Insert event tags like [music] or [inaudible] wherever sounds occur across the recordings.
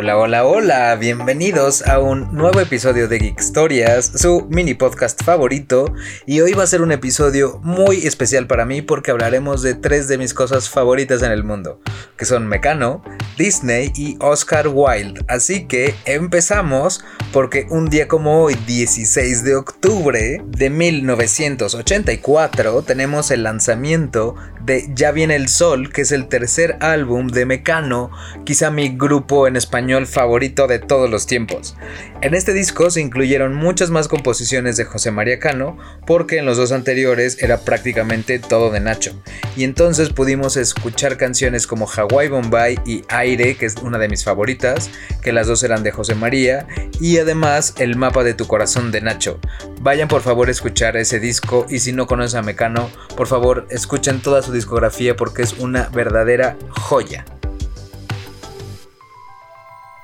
Hola, hola, hola, bienvenidos a un nuevo episodio de Geek Historias, su mini podcast favorito. Y hoy va a ser un episodio muy especial para mí porque hablaremos de tres de mis cosas favoritas en el mundo, que son Mecano, Disney y Oscar Wilde. Así que empezamos porque un día como hoy, 16 de octubre de 1984, tenemos el lanzamiento de Ya viene el sol, que es el tercer álbum de Mecano, quizá mi grupo en español favorito de todos los tiempos. En este disco se incluyeron muchas más composiciones de José María Cano, porque en los dos anteriores era prácticamente todo de Nacho. Y entonces pudimos escuchar canciones como Hawaii Bombay y Aire, que es una de mis favoritas, que las dos eran de José María, y además El mapa de tu corazón de Nacho. Vayan por favor a escuchar ese disco y si no conocen a Mecano, por favor escuchen toda su discografía porque es una verdadera joya.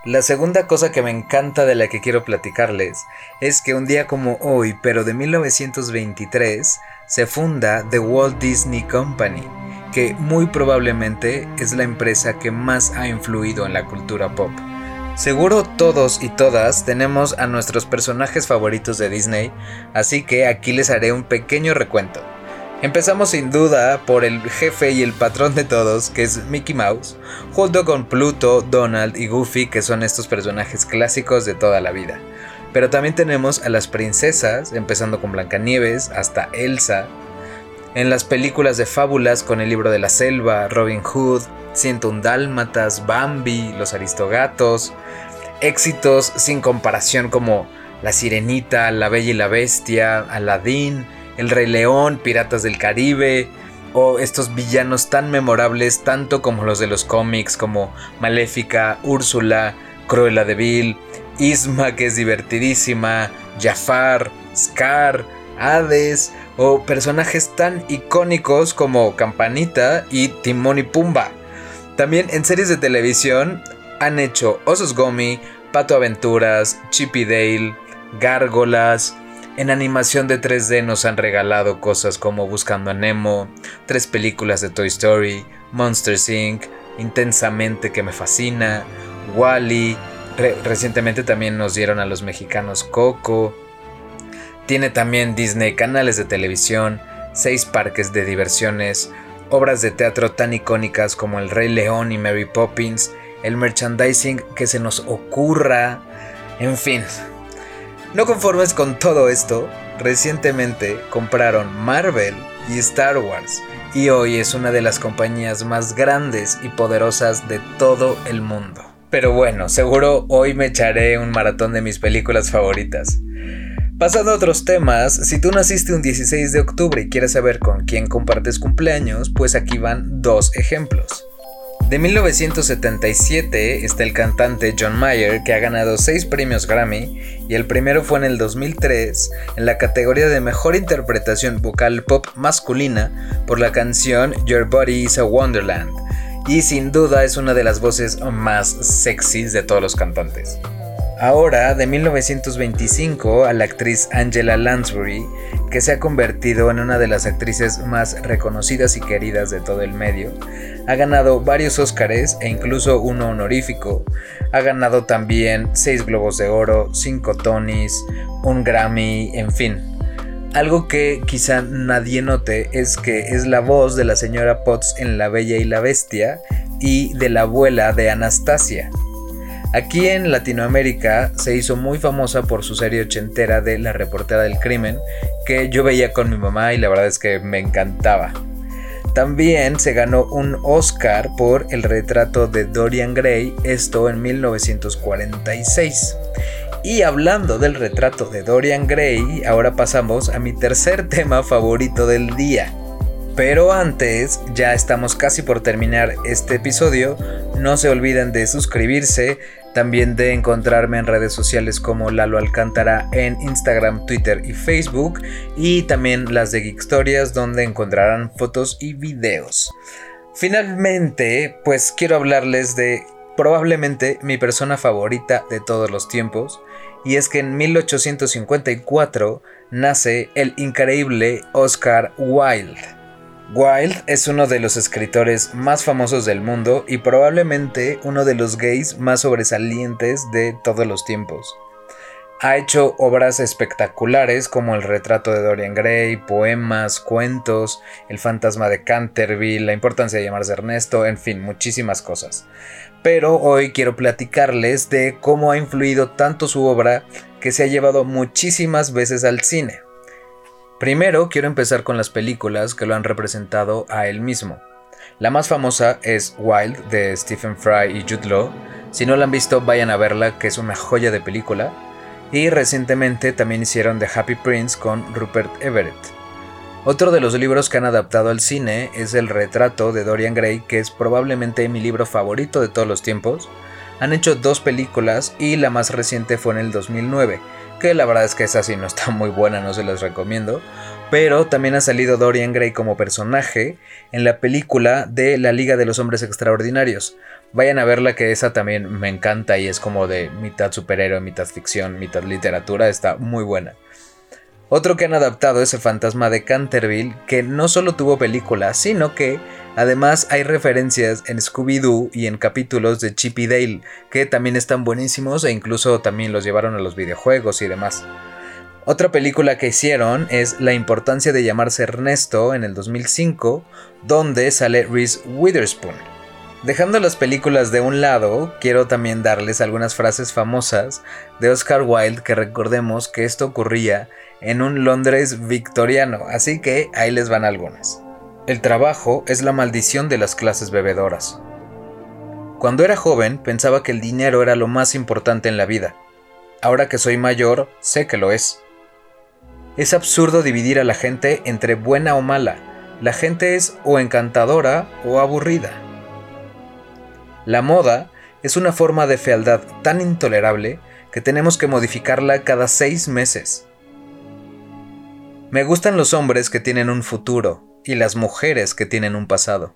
La segunda cosa que me encanta de la que quiero platicarles es que un día como hoy, pero de 1923, se funda The Walt Disney Company, que muy probablemente es la empresa que más ha influido en la cultura pop. Seguro todos y todas tenemos a nuestros personajes favoritos de Disney, así que aquí les haré un pequeño recuento. Empezamos sin duda por el jefe y el patrón de todos, que es Mickey Mouse, junto con Pluto, Donald y Goofy, que son estos personajes clásicos de toda la vida. Pero también tenemos a las princesas, empezando con Blancanieves hasta Elsa. En las películas de fábulas con el libro de la selva, Robin Hood, 101 Dálmatas, Bambi, Los Aristogatos. Éxitos sin comparación como La Sirenita, La Bella y la Bestia, Aladdin, El Rey León, Piratas del Caribe, o estos villanos tan memorables tanto como los de los cómics como Maléfica, Úrsula, Cruella de Vil, Isma que es divertidísima, Jafar, Scar, Hades o personajes tan icónicos como Campanita y Timón y Pumba. También en series de televisión han hecho Osos Gomi, Pato Aventuras, Chip y Dale, Gárgolas. En animación de 3D nos han regalado cosas como Buscando a Nemo, tres películas de Toy Story, Monsters Inc., Intensamente que me fascina, Wally. recientemente también nos dieron a los mexicanos Coco. Tiene también Disney canales de televisión, seis parques de diversiones, obras de teatro tan icónicas como El Rey León y Mary Poppins, el merchandising que se nos ocurra, en fin. No conformes con todo esto, recientemente compraron Marvel y Star Wars y hoy es una de las compañías más grandes y poderosas de todo el mundo. Pero bueno, seguro hoy me echaré un maratón de mis películas favoritas. Pasando a otros temas, si tú naciste un 16 de octubre y quieres saber con quién compartes cumpleaños, pues aquí van dos ejemplos. De 1977 está el cantante John Mayer que ha ganado 6 premios Grammy y el primero fue en el 2003 en la categoría de mejor interpretación vocal pop masculina por la canción Your Body is a Wonderland y sin duda es una de las voces más sexys de todos los cantantes. Ahora, de 1925, a la actriz Angela Lansbury, que se ha convertido en una de las actrices más reconocidas y queridas de todo el medio, ha ganado varios Óscares e incluso uno honorífico. Ha ganado también 6 Globos de Oro, 5 Tonys, un Grammy, en fin. Algo que quizá nadie note es que es la voz de la señora Potts en La Bella y la Bestia y de la abuela de Anastasia. Aquí en Latinoamérica se hizo muy famosa por su serie ochentera de La reportera del crimen, que yo veía con mi mamá y la verdad es que me encantaba. También se ganó un Oscar por el retrato de Dorian Gray, esto en 1946. Y hablando del retrato de Dorian Gray, ahora pasamos a mi tercer [laughs] tema favorito del día. Pero antes, ya estamos casi por terminar este episodio, no se olviden de suscribirse, también de encontrarme en redes sociales como Lalo Alcántara en Instagram, Twitter y Facebook. Y también las de Geek Stories donde encontrarán fotos y videos. Finalmente, pues quiero hablarles de probablemente mi persona favorita de todos los tiempos, y es que en 1854 nace el increíble Oscar Wilde. Wilde es uno de los escritores más famosos del mundo y probablemente uno de los gays más sobresalientes de todos los tiempos. Ha hecho obras espectaculares como El retrato de Dorian Gray, poemas, cuentos, El fantasma de Canterville, La importancia de llamarse Ernesto, en fin, muchísimas cosas. Pero hoy quiero platicarles de cómo ha influido tanto su obra que se ha llevado muchísimas veces al cine. Primero quiero empezar con las películas que lo han representado a él mismo. La más famosa es Wild de Stephen Fry y Jude Law. Si no la han visto, vayan a verla, que es una joya de película. Y recientemente también hicieron The Happy Prince con Rupert Everett. Otro de los libros que han adaptado al cine es El retrato de Dorian Gray, que es probablemente mi libro favorito de todos los tiempos. Han hecho dos películas y la más reciente fue en el 2009, que la verdad es que esa sí no está muy buena, no se las recomiendo. Pero también ha salido Dorian Gray como personaje en la película de La Liga de los Hombres Extraordinarios. Vayan a verla que esa también me encanta y es como de mitad superhéroe, mitad ficción, mitad literatura, está muy buena. Otro que han adaptado es el fantasma de Canterville, que no solo tuvo película, sino que además hay referencias en Scooby-Doo y en capítulos de Chip y Dale, que también están buenísimos e incluso también los llevaron a los videojuegos y demás. Otra película que hicieron es La importancia de llamarse Ernesto en el 2005, donde sale Reese Witherspoon. Dejando las películas de un lado, quiero también darles algunas frases famosas de Oscar Wilde que recordemos que esto ocurría en un Londres victoriano, así que ahí les van algunas. El trabajo es la maldición de las clases bebedoras. Cuando era joven pensaba que el dinero era lo más importante en la vida. Ahora que soy mayor, sé que lo es. Es absurdo dividir a la gente entre buena o mala. La gente es o encantadora o aburrida. La moda es una forma de fealdad tan intolerable que tenemos que modificarla cada seis meses. Me gustan los hombres que tienen un futuro y las mujeres que tienen un pasado.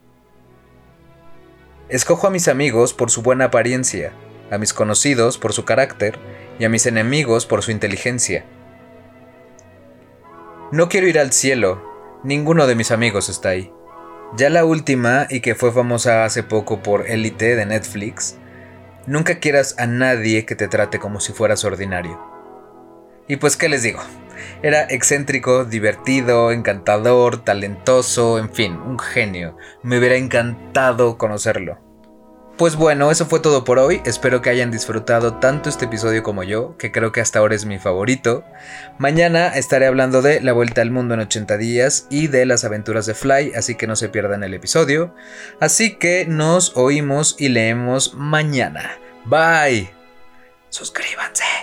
Escojo a mis amigos por su buena apariencia, a mis conocidos por su carácter y a mis enemigos por su inteligencia. No quiero ir al cielo, ninguno de mis amigos está ahí. Ya la última, y que fue famosa hace poco por Elite de Netflix, nunca quieras a nadie que te trate como si fueras ordinario. Y pues, ¿qué les digo? Era excéntrico, divertido, encantador, talentoso, en fin, un genio. Me hubiera encantado conocerlo. Pues bueno, eso fue todo por hoy. Espero que hayan disfrutado tanto este episodio como yo, que creo que hasta ahora es mi favorito. Mañana estaré hablando de La Vuelta al Mundo en 80 días y de las aventuras de Fly, así que no se pierdan el episodio. Así que nos oímos y leemos mañana. Bye. Suscríbanse.